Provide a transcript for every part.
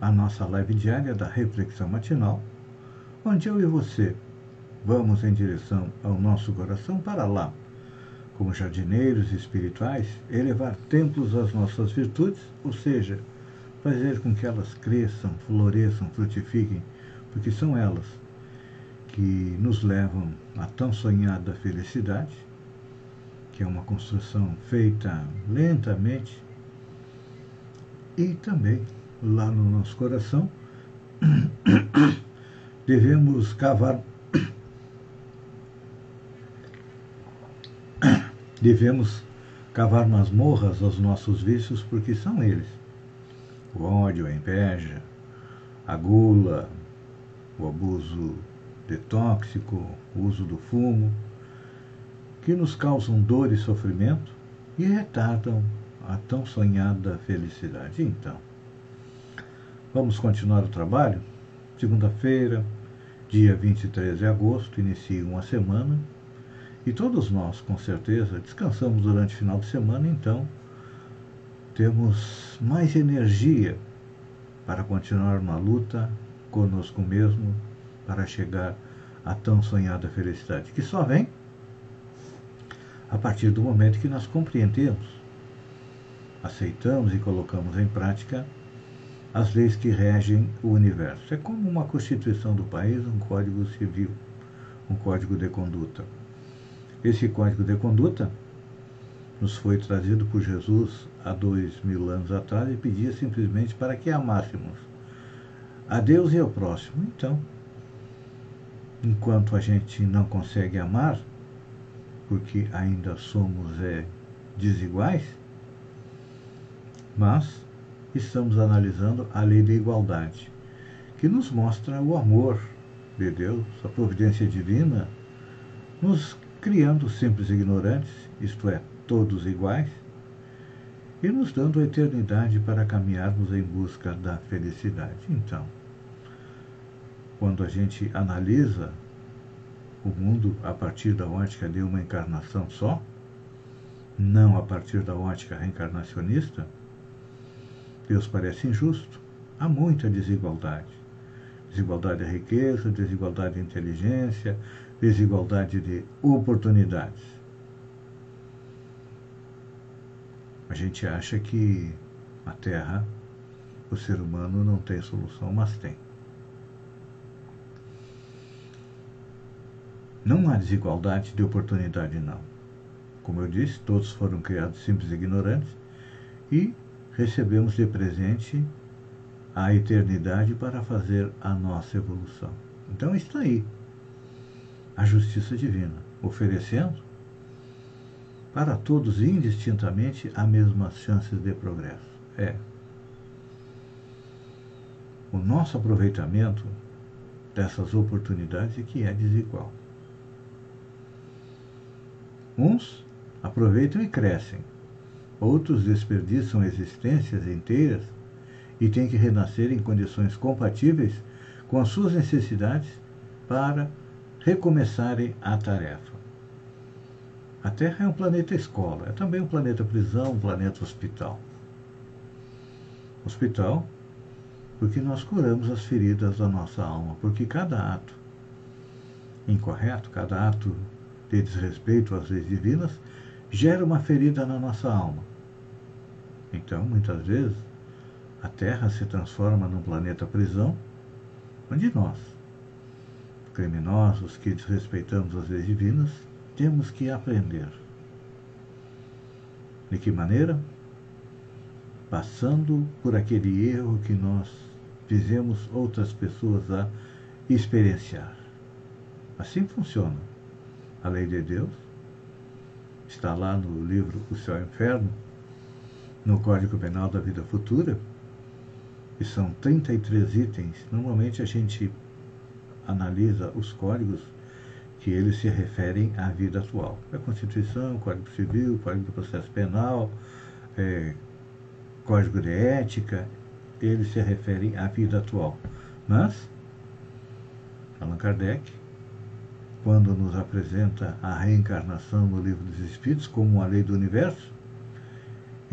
à nossa live diária da Reflexão Matinal, onde eu e você vamos em direção ao nosso coração para lá, como jardineiros espirituais, elevar templos às nossas virtudes, ou seja, fazer com que elas cresçam, floresçam, frutifiquem, porque são elas que nos levam à tão sonhada felicidade que é uma construção feita lentamente, e também lá no nosso coração. Devemos cavar. Devemos cavar masmorras aos nossos vícios porque são eles. O ódio, a inveja, a gula, o abuso de tóxico, o uso do fumo, que nos causam dor e sofrimento e retardam a tão sonhada felicidade. Então, vamos continuar o trabalho? Segunda-feira, dia 23 de agosto, inicia uma semana e todos nós, com certeza, descansamos durante o final de semana, então temos mais energia para continuar na luta conosco mesmo para chegar à tão sonhada felicidade, que só vem a partir do momento que nós compreendemos, aceitamos e colocamos em prática as leis que regem o universo. É como uma constituição do país, um código civil, um código de conduta. Esse código de conduta nos foi trazido por Jesus há dois mil anos atrás e pedia simplesmente para que amássemos a Deus e ao próximo. Então, enquanto a gente não consegue amar, porque ainda somos é, desiguais, mas estamos analisando a lei da igualdade, que nos mostra o amor de Deus, a providência divina, nos criando simples ignorantes, isto é, todos iguais, e nos dando a eternidade para caminharmos em busca da felicidade. Então, quando a gente analisa o mundo a partir da ótica de uma encarnação só, não a partir da ótica reencarnacionista, Deus parece injusto. Há muita desigualdade. Desigualdade de riqueza, desigualdade de inteligência, desigualdade de oportunidades. A gente acha que a Terra, o ser humano não tem solução, mas tem. Não há desigualdade de oportunidade, não. Como eu disse, todos foram criados simples e ignorantes e recebemos de presente a eternidade para fazer a nossa evolução. Então está aí a justiça divina, oferecendo para todos indistintamente as mesmas chances de progresso. É. O nosso aproveitamento dessas oportunidades é que é desigual. Uns aproveitam e crescem, outros desperdiçam existências inteiras e têm que renascer em condições compatíveis com as suas necessidades para recomeçarem a tarefa. A Terra é um planeta escola, é também um planeta prisão, um planeta hospital. Hospital, porque nós curamos as feridas da nossa alma, porque cada ato incorreto, cada ato de desrespeito às leis divinas gera uma ferida na nossa alma. Então, muitas vezes, a Terra se transforma num planeta prisão, onde nós, criminosos que desrespeitamos as leis divinas, temos que aprender. De que maneira? Passando por aquele erro que nós fizemos outras pessoas a experienciar. Assim funciona a lei de Deus. Está lá no livro O Céu e o Inferno, no Código Penal da Vida Futura. que são 33 itens, normalmente a gente analisa os códigos que eles se referem à vida atual. A Constituição, Código Civil, Código do Processo Penal, é, Código de Ética, eles se referem à vida atual. Mas, Allan Kardec, quando nos apresenta a reencarnação no Livro dos Espíritos como uma lei do universo,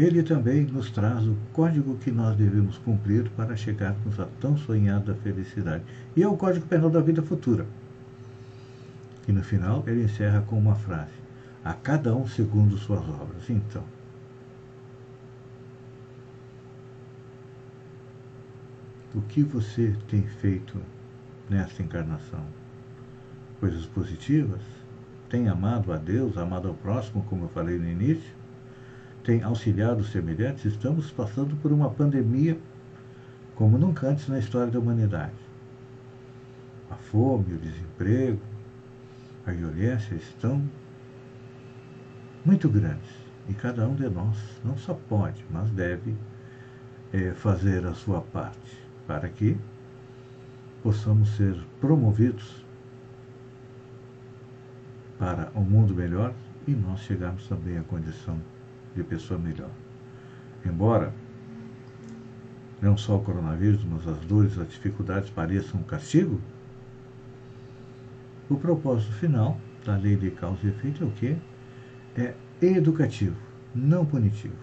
ele também nos traz o código que nós devemos cumprir para chegarmos à tão sonhada felicidade. E é o Código Penal da Vida Futura. E no final ele encerra com uma frase: A cada um segundo suas obras. Então, o que você tem feito nesta encarnação? Coisas positivas? Tem amado a Deus, amado ao próximo, como eu falei no início? Tem auxiliado semelhantes, estamos passando por uma pandemia como nunca antes na história da humanidade. A fome, o desemprego, a violência estão muito grandes. E cada um de nós não só pode, mas deve é, fazer a sua parte para que possamos ser promovidos para um mundo melhor e nós chegarmos também à condição de pessoa melhor. Embora não só o coronavírus, mas as dores, as dificuldades pareçam um castigo, o propósito final da lei de causa e efeito é o quê? É educativo, não punitivo.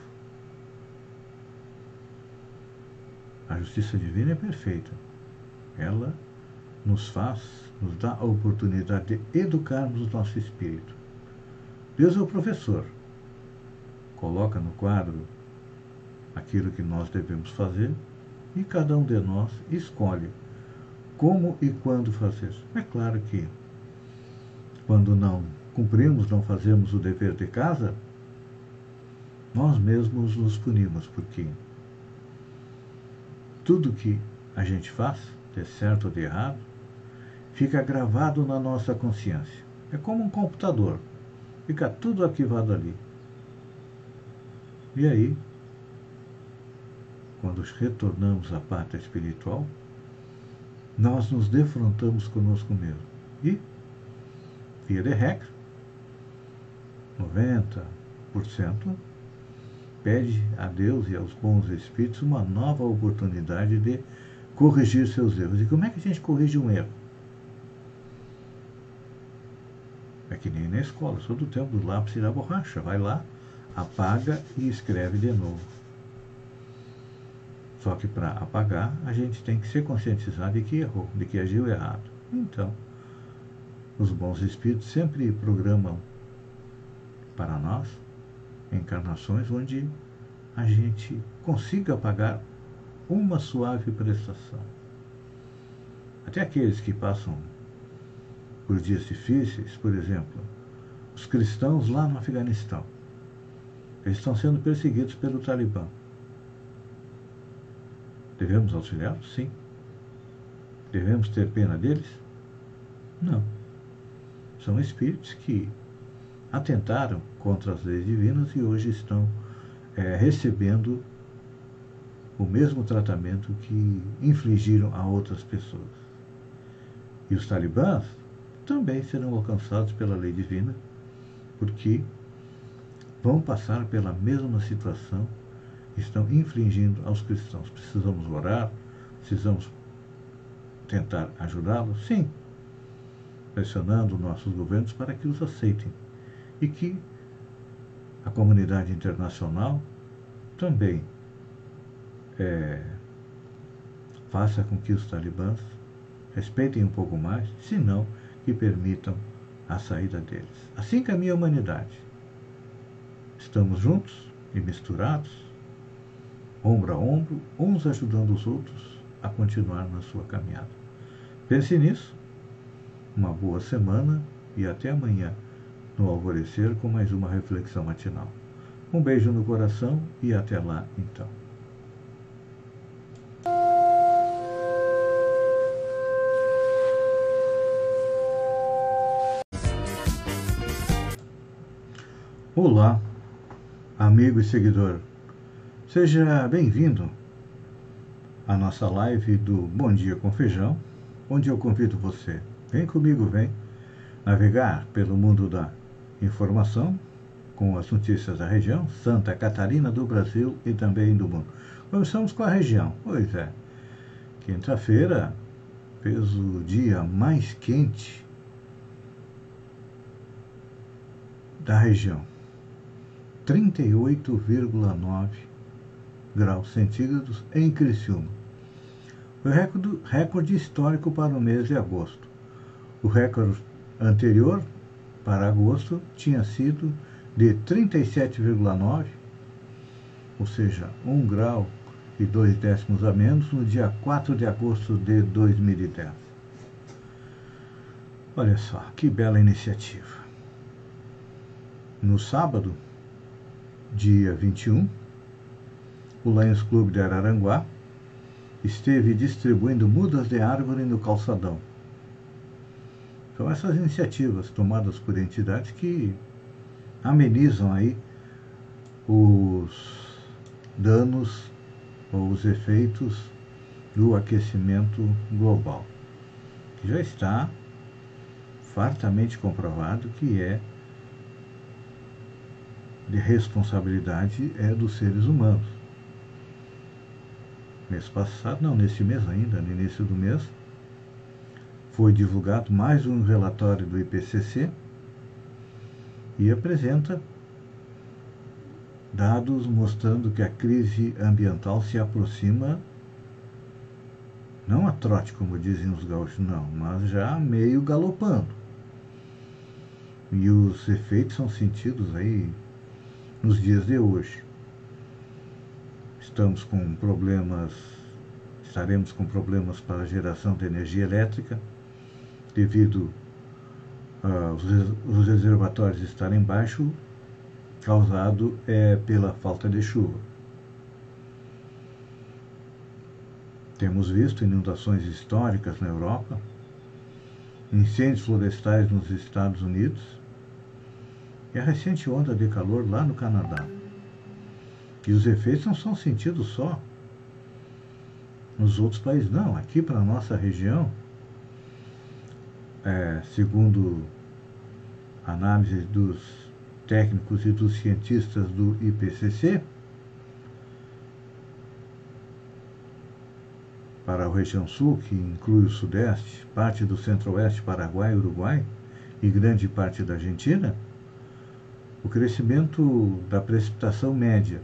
A justiça divina é perfeita. Ela nos faz, nos dá a oportunidade de educarmos o nosso espírito. Deus é o professor coloca no quadro aquilo que nós devemos fazer e cada um de nós escolhe como e quando fazer. É claro que quando não cumprimos, não fazemos o dever de casa, nós mesmos nos punimos, porque tudo que a gente faz, de certo ou de errado, fica gravado na nossa consciência. É como um computador, fica tudo arquivado ali. E aí, quando retornamos à pátria espiritual, nós nos defrontamos conosco mesmo. E, via de regra, 90% pede a Deus e aos bons espíritos uma nova oportunidade de corrigir seus erros. E como é que a gente corrige um erro? É que nem na escola, sou do tempo do lápis e da borracha. Vai lá, apaga e escreve de novo. Só que para apagar, a gente tem que ser conscientizado de que errou, de que agiu errado. Então, os bons espíritos sempre programam para nós encarnações onde a gente consiga pagar uma suave prestação. Até aqueles que passam por dias difíceis, por exemplo, os cristãos lá no Afeganistão eles estão sendo perseguidos pelo Talibã. Devemos auxiliá-los? Sim. Devemos ter pena deles? Não. São espíritos que atentaram contra as leis divinas e hoje estão é, recebendo o mesmo tratamento que infligiram a outras pessoas. E os talibãs também serão alcançados pela lei divina, porque vão passar pela mesma situação, estão infringindo aos cristãos. Precisamos orar, precisamos tentar ajudá-los? Sim, pressionando nossos governos para que os aceitem e que a comunidade internacional também é, faça com que os talibãs respeitem um pouco mais, se não que permitam a saída deles. Assim caminha a humanidade. Estamos juntos e misturados, ombro a ombro, uns ajudando os outros a continuar na sua caminhada. Pense nisso. Uma boa semana e até amanhã no alvorecer com mais uma reflexão matinal. Um beijo no coração e até lá então. Olá, amigo e seguidor. Seja bem-vindo a nossa live do Bom Dia com Feijão, onde eu convido você, vem comigo, vem navegar pelo mundo da informação com as notícias da região, Santa Catarina, do Brasil e também do mundo. Começamos com a região. Pois é, quinta-feira fez o dia mais quente da região. 38,9 graus centígrados em Criciúma. Foi recorde, recorde histórico para o mês de agosto. O recorde anterior, para agosto, tinha sido de 37,9, ou seja, 1 grau e 2 décimos a menos, no dia 4 de agosto de 2010. Olha só, que bela iniciativa. No sábado, dia 21, o Lions Clube de Araranguá esteve distribuindo mudas de árvore no calçadão. São essas iniciativas tomadas por entidades que amenizam aí os danos ou os efeitos do aquecimento global, que já está fartamente comprovado que é de responsabilidade é dos seres humanos. Mês passado, não, nesse mês ainda, no início do mês, foi divulgado mais um relatório do IPCC e apresenta dados mostrando que a crise ambiental se aproxima, não a trote, como dizem os gaúchos, não, mas já meio galopando. E os efeitos são sentidos aí nos dias de hoje. Estamos com problemas, estaremos com problemas para a geração de energia elétrica, devido aos os reservatórios estarem baixos, causado é, pela falta de chuva. Temos visto inundações históricas na Europa, incêndios florestais nos Estados Unidos, e a recente onda de calor lá no Canadá. E os efeitos não são sentidos só nos outros países, não. Aqui para a nossa região, é, segundo análise dos técnicos e dos cientistas do IPCC, para a região sul, que inclui o sudeste, parte do centro-oeste, Paraguai, Uruguai e grande parte da Argentina, o crescimento da precipitação média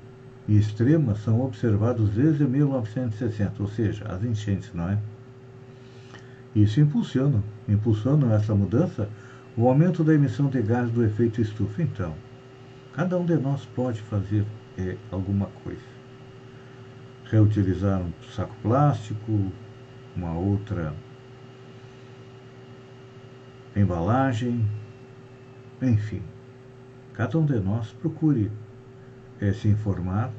e extrema são observados desde 1960, ou seja, as enchentes, não é? Isso impulsiona, impulsiona essa mudança o aumento da emissão de gases do efeito estufa. Então, cada um de nós pode fazer é, alguma coisa. Reutilizar um saco plástico, uma outra embalagem, enfim. Cada um de nós procure é, se informar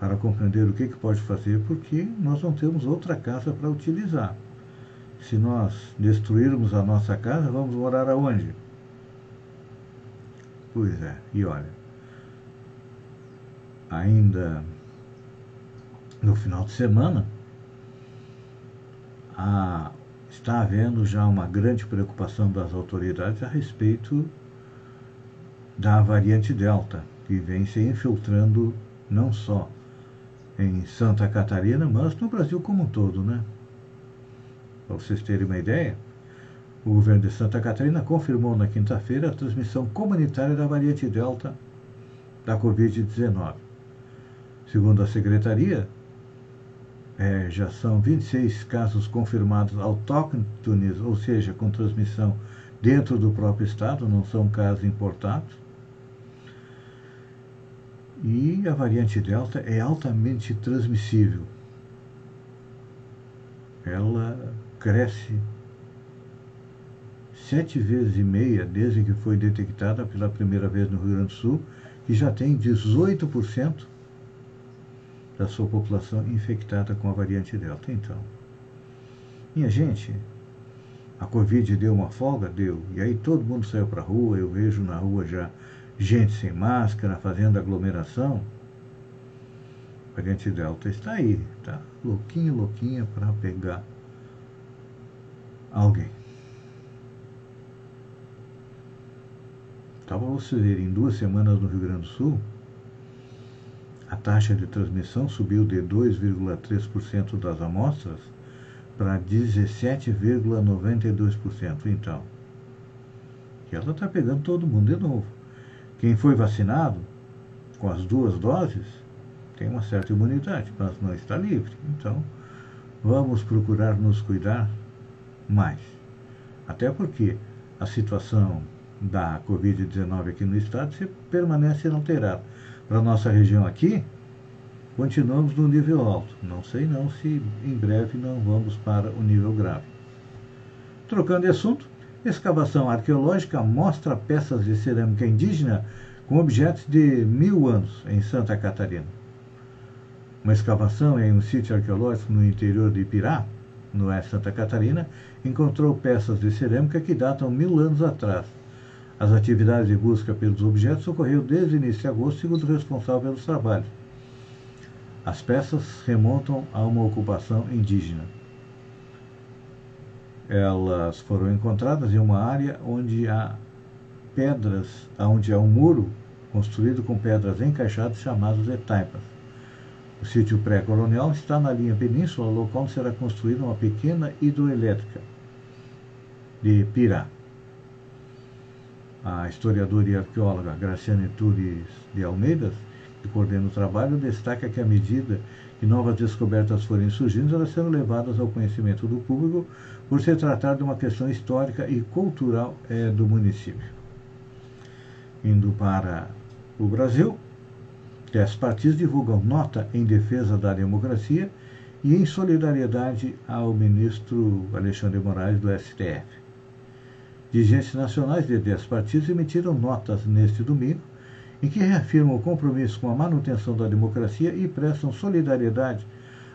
para compreender o que, que pode fazer, porque nós não temos outra casa para utilizar. Se nós destruirmos a nossa casa, vamos morar aonde? Pois é, e olha, ainda no final de semana, a, está havendo já uma grande preocupação das autoridades a respeito da variante Delta, que vem se infiltrando não só em Santa Catarina, mas no Brasil como um todo, né? Para vocês terem uma ideia, o governo de Santa Catarina confirmou na quinta-feira a transmissão comunitária da variante Delta da Covid-19. Segundo a secretaria, é, já são 26 casos confirmados autóctones, ou seja, com transmissão dentro do próprio estado, não são casos importados. E a variante Delta é altamente transmissível. Ela cresce sete vezes e meia desde que foi detectada pela primeira vez no Rio Grande do Sul, e já tem 18% da sua população infectada com a variante Delta. Então, minha gente, a Covid deu uma folga? Deu. E aí todo mundo saiu para a rua, eu vejo na rua já gente sem máscara, fazendo aglomeração, variante Delta está aí, tá louquinha, louquinha para pegar alguém. Então, para você ver, em duas semanas no Rio Grande do Sul, a taxa de transmissão subiu de 2,3% das amostras para 17,92%. Então, e ela está pegando todo mundo de novo. Quem foi vacinado com as duas doses tem uma certa imunidade, mas não está livre. Então, vamos procurar nos cuidar mais. Até porque a situação da Covid-19 aqui no estado se permanece inalterada. Para a nossa região aqui, continuamos no nível alto. Não sei não se em breve não vamos para o nível grave. Trocando de assunto, escavação arqueológica mostra peças de cerâmica indígena com objetos de mil anos em Santa Catarina uma escavação em um sítio arqueológico no interior de Pirá, no oeste de Santa Catarina, encontrou peças de cerâmica que datam mil anos atrás. As atividades de busca pelos objetos ocorreram desde o início de agosto, segundo o responsável pelos trabalhos. As peças remontam a uma ocupação indígena. Elas foram encontradas em uma área onde há pedras, onde há um muro construído com pedras encaixadas chamadas de taipas. O sítio pré-colonial está na linha península, local onde será construída uma pequena hidroelétrica de Pirá. A historiadora e arqueóloga Graciane Turis de Almeida, que coordena o trabalho, destaca que à medida que novas descobertas forem surgindo, elas serão levadas ao conhecimento do público por se tratar de uma questão histórica e cultural é, do município. Indo para o Brasil, Dez partidos divulgam nota em defesa da democracia e em solidariedade ao ministro Alexandre Moraes do STF. Dirigentes nacionais de dez partidos emitiram notas neste domingo em que reafirmam o compromisso com a manutenção da democracia e prestam solidariedade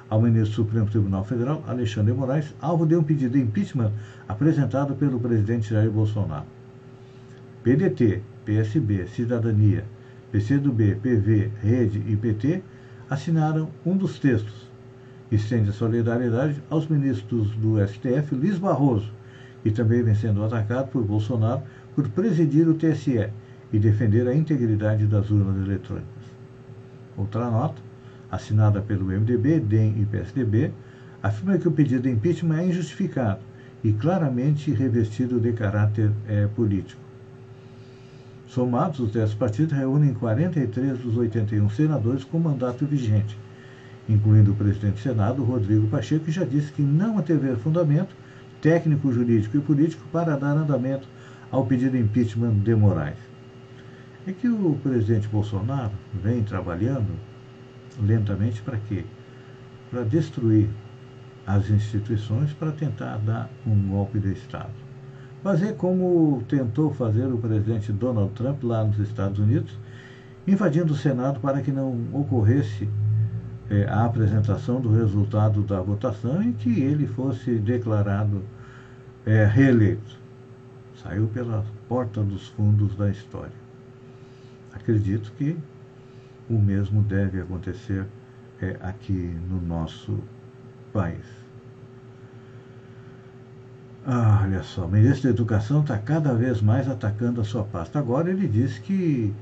ao ministro do Supremo Tribunal Federal, Alexandre Moraes, alvo de um pedido de impeachment apresentado pelo presidente Jair Bolsonaro. PDT, PSB, Cidadania, PCdoB, PV, Rede e PT assinaram um dos textos. Estende a solidariedade aos ministros do STF, Luiz Barroso, que também vem sendo atacado por Bolsonaro por presidir o TSE e defender a integridade das urnas eletrônicas. Outra nota, assinada pelo MDB, DEM e PSDB, afirma que o pedido de impeachment é injustificado e claramente revestido de caráter é, político. Somados, os 10 partidos reúnem 43 dos 81 senadores com mandato vigente, incluindo o presidente do Senado, Rodrigo Pacheco, que já disse que não haver fundamento técnico, jurídico e político para dar andamento ao pedido de impeachment de Moraes. É que o presidente Bolsonaro vem trabalhando lentamente para quê? Para destruir as instituições para tentar dar um golpe de Estado fazer como tentou fazer o presidente Donald Trump lá nos Estados Unidos, invadindo o Senado para que não ocorresse é, a apresentação do resultado da votação e que ele fosse declarado é, reeleito. Saiu pela porta dos fundos da história. Acredito que o mesmo deve acontecer é, aqui no nosso país. Ah, olha só, o ministro da Educação está cada vez mais atacando a sua pasta. Agora ele diz que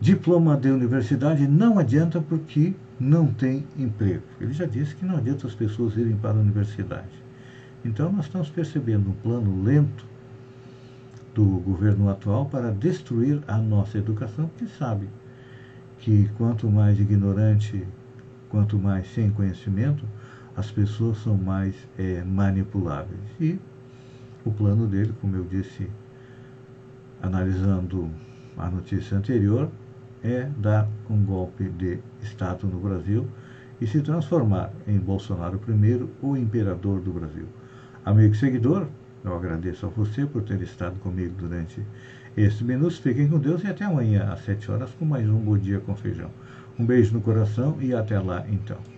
diploma de universidade não adianta porque não tem emprego. Ele já disse que não adianta as pessoas irem para a universidade. Então nós estamos percebendo um plano lento do governo atual para destruir a nossa educação, porque sabe que quanto mais ignorante, quanto mais sem conhecimento, as pessoas são mais é, manipuláveis. E o plano dele, como eu disse, analisando a notícia anterior, é dar um golpe de Estado no Brasil e se transformar em Bolsonaro I, o imperador do Brasil. Amigo seguidor, eu agradeço a você por ter estado comigo durante estes minutos. Fiquem com Deus e até amanhã às 7 horas com mais um Bom Dia com Feijão. Um beijo no coração e até lá então.